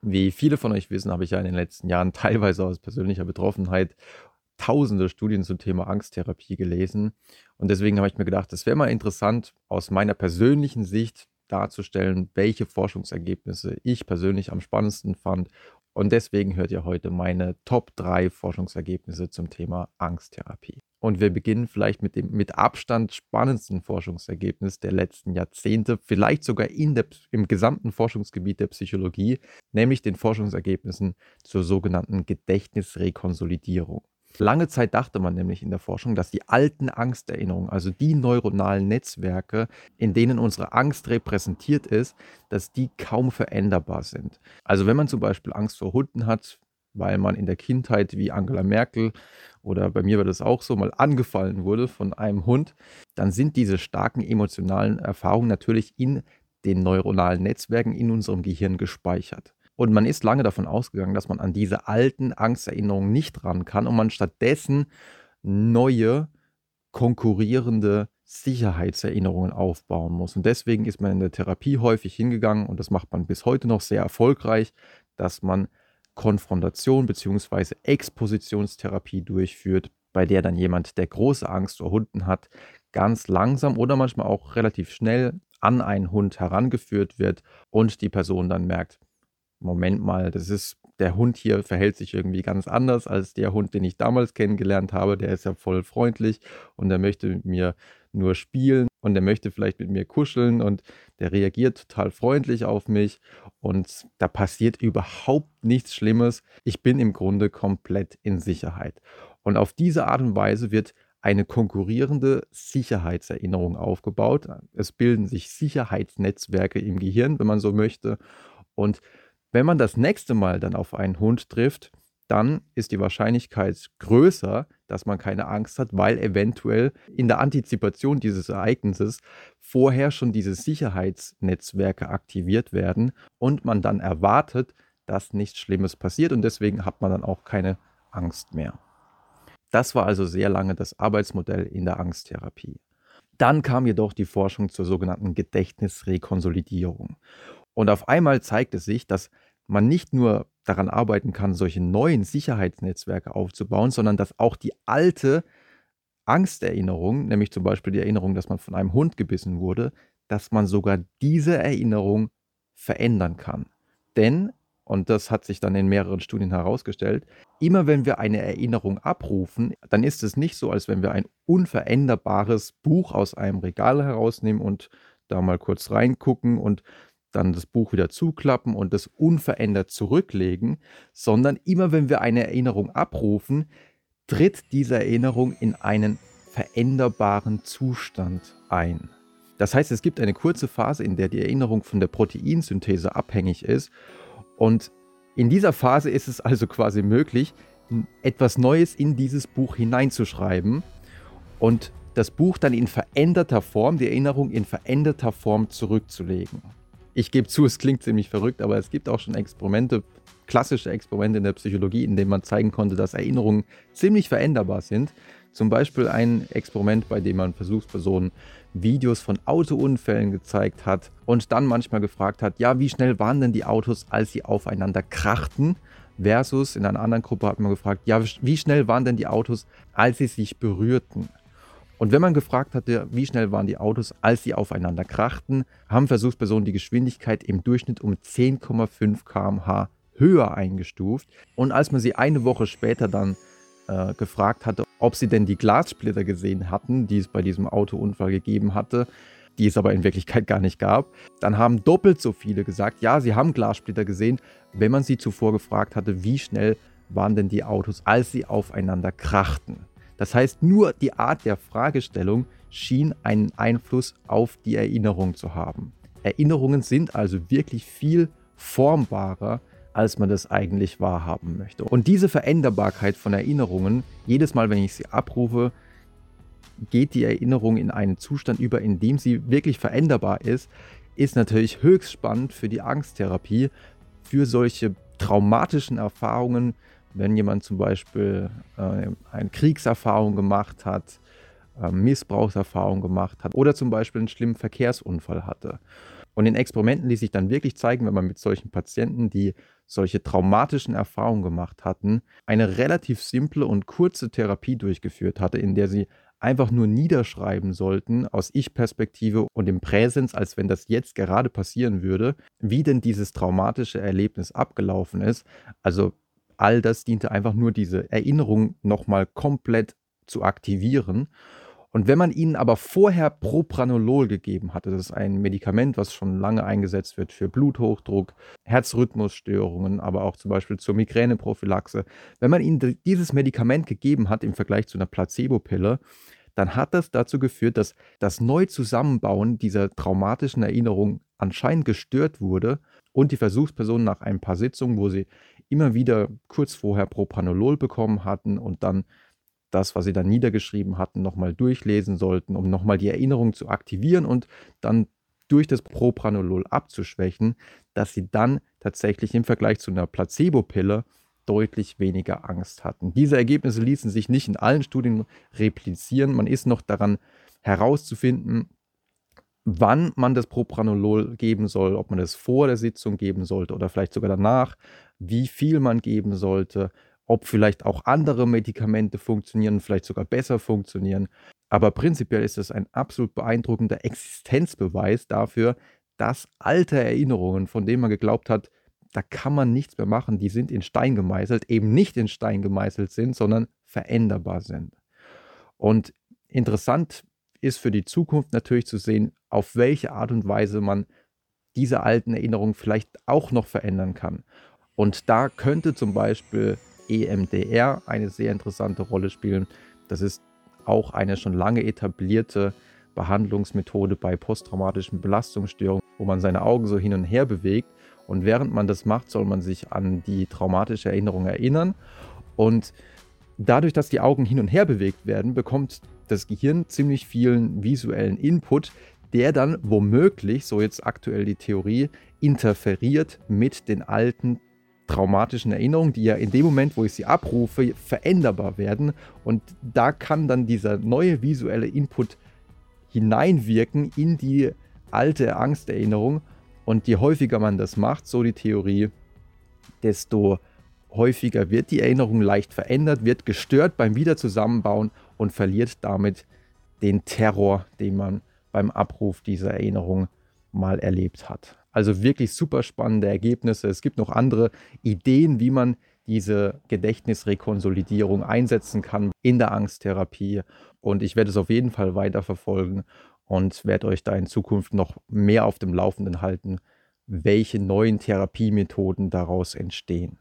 Wie viele von euch wissen, habe ich ja in den letzten Jahren teilweise aus persönlicher Betroffenheit tausende Studien zum Thema Angsttherapie gelesen. Und deswegen habe ich mir gedacht, es wäre mal interessant, aus meiner persönlichen Sicht darzustellen, welche Forschungsergebnisse ich persönlich am spannendsten fand. Und deswegen hört ihr heute meine Top 3 Forschungsergebnisse zum Thema Angsttherapie. Und wir beginnen vielleicht mit dem mit Abstand spannendsten Forschungsergebnis der letzten Jahrzehnte, vielleicht sogar in der, im gesamten Forschungsgebiet der Psychologie, nämlich den Forschungsergebnissen zur sogenannten Gedächtnisrekonsolidierung. Lange Zeit dachte man nämlich in der Forschung, dass die alten Angsterinnerungen, also die neuronalen Netzwerke, in denen unsere Angst repräsentiert ist, dass die kaum veränderbar sind. Also wenn man zum Beispiel Angst vor Hunden hat, weil man in der Kindheit wie Angela Merkel oder bei mir war das auch so, mal angefallen wurde von einem Hund, dann sind diese starken emotionalen Erfahrungen natürlich in den neuronalen Netzwerken in unserem Gehirn gespeichert. Und man ist lange davon ausgegangen, dass man an diese alten Angsterinnerungen nicht ran kann und man stattdessen neue, konkurrierende Sicherheitserinnerungen aufbauen muss. Und deswegen ist man in der Therapie häufig hingegangen, und das macht man bis heute noch sehr erfolgreich, dass man Konfrontation bzw. Expositionstherapie durchführt, bei der dann jemand, der große Angst vor Hunden hat, ganz langsam oder manchmal auch relativ schnell an einen Hund herangeführt wird und die Person dann merkt, Moment mal, das ist, der Hund hier verhält sich irgendwie ganz anders als der Hund, den ich damals kennengelernt habe. Der ist ja voll freundlich und der möchte mit mir nur spielen und der möchte vielleicht mit mir kuscheln und der reagiert total freundlich auf mich und da passiert überhaupt nichts Schlimmes. Ich bin im Grunde komplett in Sicherheit. Und auf diese Art und Weise wird eine konkurrierende Sicherheitserinnerung aufgebaut. Es bilden sich Sicherheitsnetzwerke im Gehirn, wenn man so möchte. Und wenn man das nächste Mal dann auf einen Hund trifft, dann ist die Wahrscheinlichkeit größer, dass man keine Angst hat, weil eventuell in der Antizipation dieses Ereignisses vorher schon diese Sicherheitsnetzwerke aktiviert werden und man dann erwartet, dass nichts Schlimmes passiert und deswegen hat man dann auch keine Angst mehr. Das war also sehr lange das Arbeitsmodell in der Angsttherapie. Dann kam jedoch die Forschung zur sogenannten Gedächtnisrekonsolidierung. Und auf einmal zeigt es sich, dass man nicht nur daran arbeiten kann, solche neuen Sicherheitsnetzwerke aufzubauen, sondern dass auch die alte Angsterinnerung, nämlich zum Beispiel die Erinnerung, dass man von einem Hund gebissen wurde, dass man sogar diese Erinnerung verändern kann. Denn, und das hat sich dann in mehreren Studien herausgestellt, immer wenn wir eine Erinnerung abrufen, dann ist es nicht so, als wenn wir ein unveränderbares Buch aus einem Regal herausnehmen und da mal kurz reingucken und dann das Buch wieder zuklappen und das unverändert zurücklegen, sondern immer wenn wir eine Erinnerung abrufen, tritt diese Erinnerung in einen veränderbaren Zustand ein. Das heißt, es gibt eine kurze Phase, in der die Erinnerung von der Proteinsynthese abhängig ist und in dieser Phase ist es also quasi möglich, etwas Neues in dieses Buch hineinzuschreiben und das Buch dann in veränderter Form, die Erinnerung in veränderter Form zurückzulegen. Ich gebe zu, es klingt ziemlich verrückt, aber es gibt auch schon Experimente, klassische Experimente in der Psychologie, in denen man zeigen konnte, dass Erinnerungen ziemlich veränderbar sind. Zum Beispiel ein Experiment, bei dem man Versuchspersonen Videos von Autounfällen gezeigt hat und dann manchmal gefragt hat, ja, wie schnell waren denn die Autos, als sie aufeinander krachten? Versus in einer anderen Gruppe hat man gefragt, ja, wie schnell waren denn die Autos, als sie sich berührten? Und wenn man gefragt hatte, wie schnell waren die Autos, als sie aufeinander krachten, haben Versuchspersonen die Geschwindigkeit im Durchschnitt um 10,5 km/h höher eingestuft. Und als man sie eine Woche später dann äh, gefragt hatte, ob sie denn die Glassplitter gesehen hatten, die es bei diesem Autounfall gegeben hatte, die es aber in Wirklichkeit gar nicht gab, dann haben doppelt so viele gesagt, ja, sie haben Glassplitter gesehen, wenn man sie zuvor gefragt hatte, wie schnell waren denn die Autos, als sie aufeinander krachten. Das heißt, nur die Art der Fragestellung schien einen Einfluss auf die Erinnerung zu haben. Erinnerungen sind also wirklich viel formbarer, als man das eigentlich wahrhaben möchte. Und diese Veränderbarkeit von Erinnerungen, jedes Mal, wenn ich sie abrufe, geht die Erinnerung in einen Zustand über, in dem sie wirklich veränderbar ist, ist natürlich höchst spannend für die Angsttherapie, für solche traumatischen Erfahrungen, wenn jemand zum Beispiel äh, eine Kriegserfahrung gemacht hat, äh, Missbrauchserfahrung gemacht hat oder zum Beispiel einen schlimmen Verkehrsunfall hatte. Und in Experimenten ließ sich dann wirklich zeigen, wenn man mit solchen Patienten, die solche traumatischen Erfahrungen gemacht hatten, eine relativ simple und kurze Therapie durchgeführt hatte, in der sie einfach nur niederschreiben sollten aus Ich-Perspektive und im Präsens, als wenn das jetzt gerade passieren würde, wie denn dieses traumatische Erlebnis abgelaufen ist. Also all das diente einfach nur diese Erinnerung nochmal komplett zu aktivieren. Und wenn man ihnen aber vorher Propranolol gegeben hatte, das ist ein Medikament, was schon lange eingesetzt wird für Bluthochdruck, Herzrhythmusstörungen, aber auch zum Beispiel zur Migräneprophylaxe, wenn man ihnen dieses Medikament gegeben hat im Vergleich zu einer Placebo-Pille, dann hat das dazu geführt, dass das Neuzusammenbauen dieser traumatischen Erinnerung anscheinend gestört wurde und die Versuchspersonen nach ein paar Sitzungen, wo sie immer wieder kurz vorher Propranolol bekommen hatten und dann das, was sie dann niedergeschrieben hatten, nochmal durchlesen sollten, um nochmal die Erinnerung zu aktivieren und dann durch das Propranolol abzuschwächen, dass sie dann tatsächlich im Vergleich zu einer Placebo-Pille deutlich weniger Angst hatten. Diese Ergebnisse ließen sich nicht in allen Studien replizieren. Man ist noch daran herauszufinden, wann man das Propranolol geben soll, ob man es vor der Sitzung geben sollte oder vielleicht sogar danach, wie viel man geben sollte, ob vielleicht auch andere Medikamente funktionieren, vielleicht sogar besser funktionieren. Aber prinzipiell ist es ein absolut beeindruckender Existenzbeweis dafür, dass alte Erinnerungen, von denen man geglaubt hat, da kann man nichts mehr machen, die sind in Stein gemeißelt, eben nicht in Stein gemeißelt sind, sondern veränderbar sind. Und interessant ist für die Zukunft natürlich zu sehen, auf welche Art und Weise man diese alten Erinnerungen vielleicht auch noch verändern kann. Und da könnte zum Beispiel EMDR eine sehr interessante Rolle spielen. Das ist auch eine schon lange etablierte Behandlungsmethode bei posttraumatischen Belastungsstörungen, wo man seine Augen so hin und her bewegt. Und während man das macht, soll man sich an die traumatische Erinnerung erinnern. Und dadurch, dass die Augen hin und her bewegt werden, bekommt das Gehirn ziemlich vielen visuellen Input, der dann womöglich, so jetzt aktuell die Theorie, interferiert mit den alten traumatischen Erinnerungen, die ja in dem Moment, wo ich sie abrufe, veränderbar werden. Und da kann dann dieser neue visuelle Input hineinwirken in die alte Angsterinnerung. Und je häufiger man das macht, so die Theorie, desto häufiger wird die Erinnerung leicht verändert, wird gestört beim Wiederzusammenbauen und verliert damit den Terror, den man beim Abruf dieser Erinnerung mal erlebt hat. Also wirklich super spannende Ergebnisse. Es gibt noch andere Ideen, wie man diese Gedächtnisrekonsolidierung einsetzen kann in der Angsttherapie. Und ich werde es auf jeden Fall weiterverfolgen und werde euch da in Zukunft noch mehr auf dem Laufenden halten, welche neuen Therapiemethoden daraus entstehen.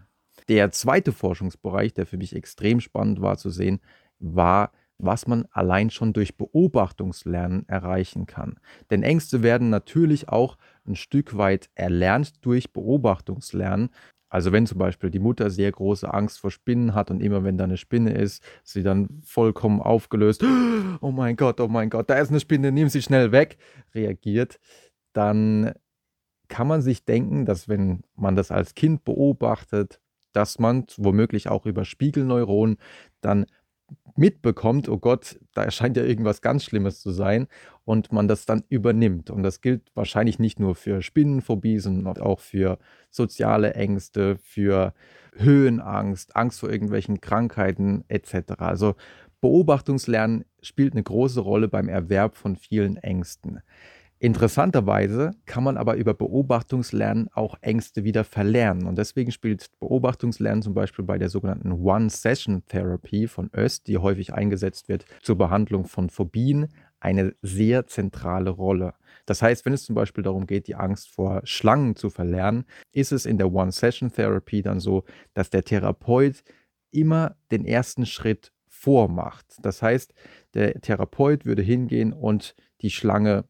Der zweite Forschungsbereich, der für mich extrem spannend war zu sehen, war was man allein schon durch Beobachtungslernen erreichen kann. Denn Ängste werden natürlich auch ein Stück weit erlernt durch Beobachtungslernen. Also wenn zum Beispiel die Mutter sehr große Angst vor Spinnen hat und immer wenn da eine Spinne ist, sie dann vollkommen aufgelöst, oh mein Gott, oh mein Gott, da ist eine Spinne, nimm sie schnell weg, reagiert, dann kann man sich denken, dass wenn man das als Kind beobachtet, dass man womöglich auch über Spiegelneuronen dann mitbekommt, oh Gott, da erscheint ja irgendwas ganz Schlimmes zu sein und man das dann übernimmt. Und das gilt wahrscheinlich nicht nur für Spinnenphobie, sondern auch für soziale Ängste, für Höhenangst, Angst vor irgendwelchen Krankheiten etc. Also Beobachtungslernen spielt eine große Rolle beim Erwerb von vielen Ängsten. Interessanterweise kann man aber über Beobachtungslernen auch Ängste wieder verlernen. Und deswegen spielt Beobachtungslernen zum Beispiel bei der sogenannten One-Session-Therapy von Öst, die häufig eingesetzt wird zur Behandlung von Phobien, eine sehr zentrale Rolle. Das heißt, wenn es zum Beispiel darum geht, die Angst vor Schlangen zu verlernen, ist es in der One-Session-Therapy dann so, dass der Therapeut immer den ersten Schritt vormacht. Das heißt, der Therapeut würde hingehen und die Schlange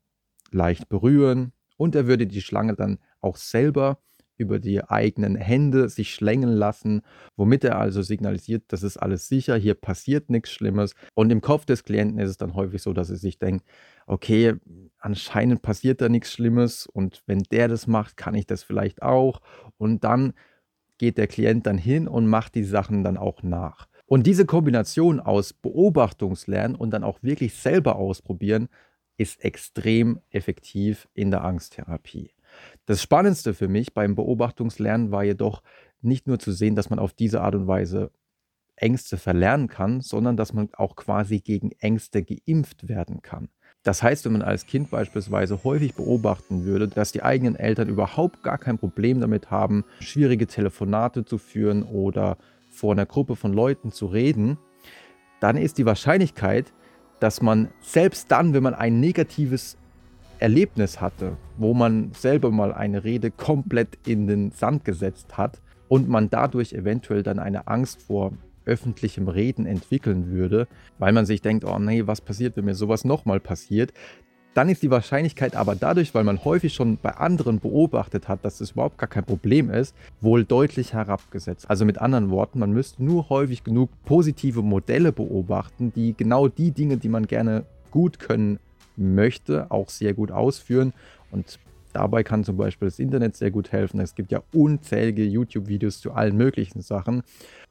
leicht berühren und er würde die Schlange dann auch selber über die eigenen Hände sich schlängeln lassen, womit er also signalisiert, das ist alles sicher, hier passiert nichts Schlimmes. Und im Kopf des Klienten ist es dann häufig so, dass er sich denkt, okay, anscheinend passiert da nichts Schlimmes und wenn der das macht, kann ich das vielleicht auch. Und dann geht der Klient dann hin und macht die Sachen dann auch nach. Und diese Kombination aus Beobachtungslernen und dann auch wirklich selber ausprobieren, ist extrem effektiv in der Angsttherapie. Das Spannendste für mich beim Beobachtungslernen war jedoch nicht nur zu sehen, dass man auf diese Art und Weise Ängste verlernen kann, sondern dass man auch quasi gegen Ängste geimpft werden kann. Das heißt, wenn man als Kind beispielsweise häufig beobachten würde, dass die eigenen Eltern überhaupt gar kein Problem damit haben, schwierige Telefonate zu führen oder vor einer Gruppe von Leuten zu reden, dann ist die Wahrscheinlichkeit, dass man selbst dann, wenn man ein negatives Erlebnis hatte, wo man selber mal eine Rede komplett in den Sand gesetzt hat und man dadurch eventuell dann eine Angst vor öffentlichem Reden entwickeln würde, weil man sich denkt, oh nee, was passiert, wenn mir sowas nochmal passiert, dann ist die Wahrscheinlichkeit aber dadurch, weil man häufig schon bei anderen beobachtet hat, dass es überhaupt gar kein Problem ist, wohl deutlich herabgesetzt. Also mit anderen Worten, man müsste nur häufig genug positive Modelle beobachten, die genau die Dinge, die man gerne gut können möchte, auch sehr gut ausführen. Und dabei kann zum Beispiel das Internet sehr gut helfen. Es gibt ja unzählige YouTube-Videos zu allen möglichen Sachen.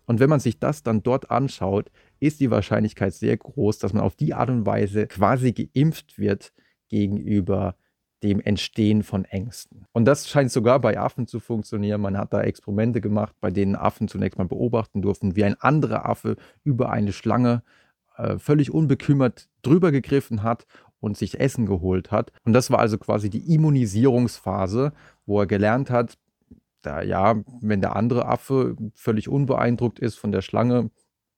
Und wenn man sich das dann dort anschaut, ist die Wahrscheinlichkeit sehr groß, dass man auf die Art und Weise quasi geimpft wird gegenüber dem Entstehen von Ängsten. Und das scheint sogar bei Affen zu funktionieren. Man hat da Experimente gemacht, bei denen Affen zunächst mal beobachten durften, wie ein anderer Affe über eine Schlange äh, völlig unbekümmert drüber gegriffen hat und sich Essen geholt hat. Und das war also quasi die Immunisierungsphase, wo er gelernt hat, da, ja, wenn der andere Affe völlig unbeeindruckt ist von der Schlange,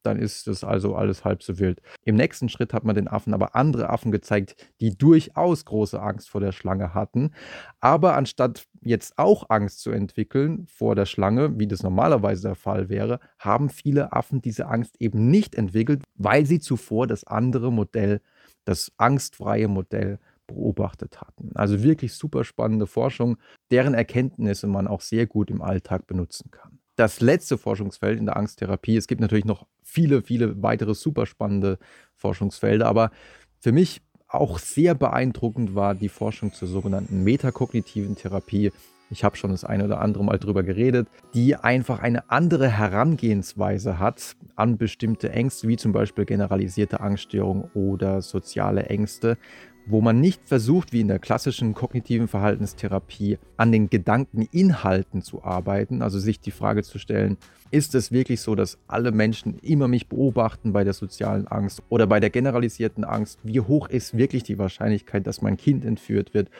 dann ist das also alles halb so wild. Im nächsten Schritt hat man den Affen aber andere Affen gezeigt, die durchaus große Angst vor der Schlange hatten. Aber anstatt jetzt auch Angst zu entwickeln vor der Schlange, wie das normalerweise der Fall wäre, haben viele Affen diese Angst eben nicht entwickelt, weil sie zuvor das andere Modell, das angstfreie Modell beobachtet hatten. Also wirklich super spannende Forschung, deren Erkenntnisse man auch sehr gut im Alltag benutzen kann. Das letzte Forschungsfeld in der Angsttherapie, es gibt natürlich noch viele, viele weitere super spannende Forschungsfelder, aber für mich auch sehr beeindruckend war die Forschung zur sogenannten metakognitiven Therapie. Ich habe schon das eine oder andere Mal drüber geredet, die einfach eine andere Herangehensweise hat an bestimmte Ängste, wie zum Beispiel generalisierte Angststörung oder soziale Ängste, wo man nicht versucht, wie in der klassischen kognitiven Verhaltenstherapie, an den Gedankeninhalten zu arbeiten, also sich die Frage zu stellen, ist es wirklich so, dass alle Menschen immer mich beobachten bei der sozialen Angst oder bei der generalisierten Angst? Wie hoch ist wirklich die Wahrscheinlichkeit, dass mein Kind entführt wird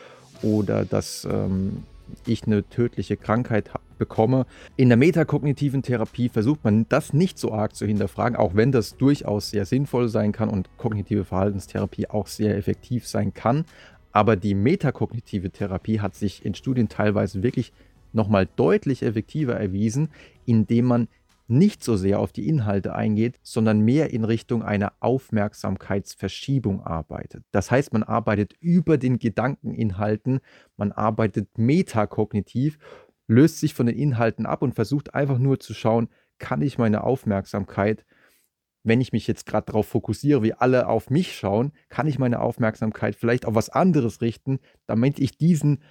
oder dass ähm, ich eine tödliche Krankheit bekomme. In der metakognitiven Therapie versucht man das nicht so arg zu hinterfragen, auch wenn das durchaus sehr sinnvoll sein kann und kognitive Verhaltenstherapie auch sehr effektiv sein kann. Aber die metakognitive Therapie hat sich in Studien teilweise wirklich nochmal deutlich effektiver erwiesen, indem man nicht so sehr auf die Inhalte eingeht, sondern mehr in Richtung einer Aufmerksamkeitsverschiebung arbeitet. Das heißt, man arbeitet über den Gedankeninhalten, man arbeitet metakognitiv, löst sich von den Inhalten ab und versucht einfach nur zu schauen, kann ich meine Aufmerksamkeit, wenn ich mich jetzt gerade darauf fokussiere, wie alle auf mich schauen, kann ich meine Aufmerksamkeit vielleicht auf was anderes richten, damit ich diesen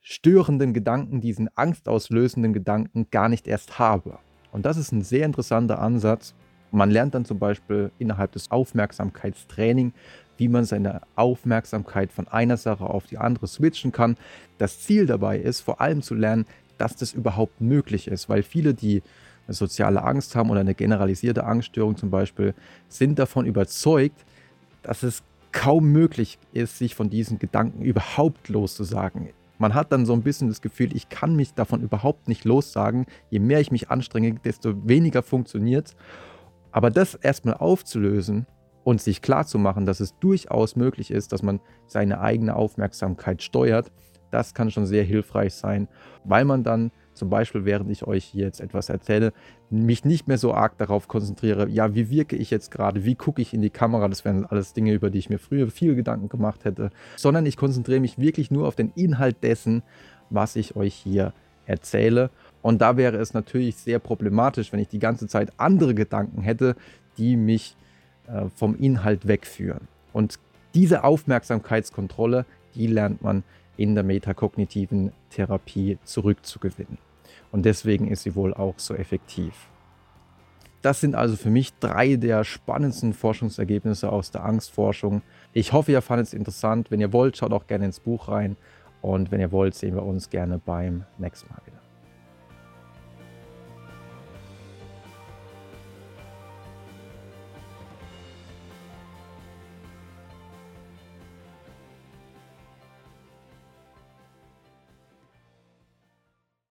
störenden Gedanken, diesen angstauslösenden Gedanken gar nicht erst habe. Und das ist ein sehr interessanter Ansatz. Man lernt dann zum Beispiel innerhalb des Aufmerksamkeitstraining, wie man seine Aufmerksamkeit von einer Sache auf die andere switchen kann. Das Ziel dabei ist vor allem zu lernen, dass das überhaupt möglich ist, weil viele, die eine soziale Angst haben oder eine generalisierte Angststörung zum Beispiel, sind davon überzeugt, dass es kaum möglich ist, sich von diesen Gedanken überhaupt loszusagen. Man hat dann so ein bisschen das Gefühl, ich kann mich davon überhaupt nicht lossagen. Je mehr ich mich anstrenge, desto weniger funktioniert Aber das erstmal aufzulösen und sich klarzumachen, dass es durchaus möglich ist, dass man seine eigene Aufmerksamkeit steuert, das kann schon sehr hilfreich sein, weil man dann zum Beispiel, während ich euch jetzt etwas erzähle, mich nicht mehr so arg darauf konzentriere, ja, wie wirke ich jetzt gerade, wie gucke ich in die Kamera, das wären alles Dinge, über die ich mir früher viel Gedanken gemacht hätte, sondern ich konzentriere mich wirklich nur auf den Inhalt dessen, was ich euch hier erzähle. Und da wäre es natürlich sehr problematisch, wenn ich die ganze Zeit andere Gedanken hätte, die mich äh, vom Inhalt wegführen. Und diese Aufmerksamkeitskontrolle, die lernt man in der metakognitiven Therapie zurückzugewinnen. Und deswegen ist sie wohl auch so effektiv. Das sind also für mich drei der spannendsten Forschungsergebnisse aus der Angstforschung. Ich hoffe, ihr fandet es interessant. Wenn ihr wollt, schaut auch gerne ins Buch rein. Und wenn ihr wollt, sehen wir uns gerne beim nächsten Mal wieder.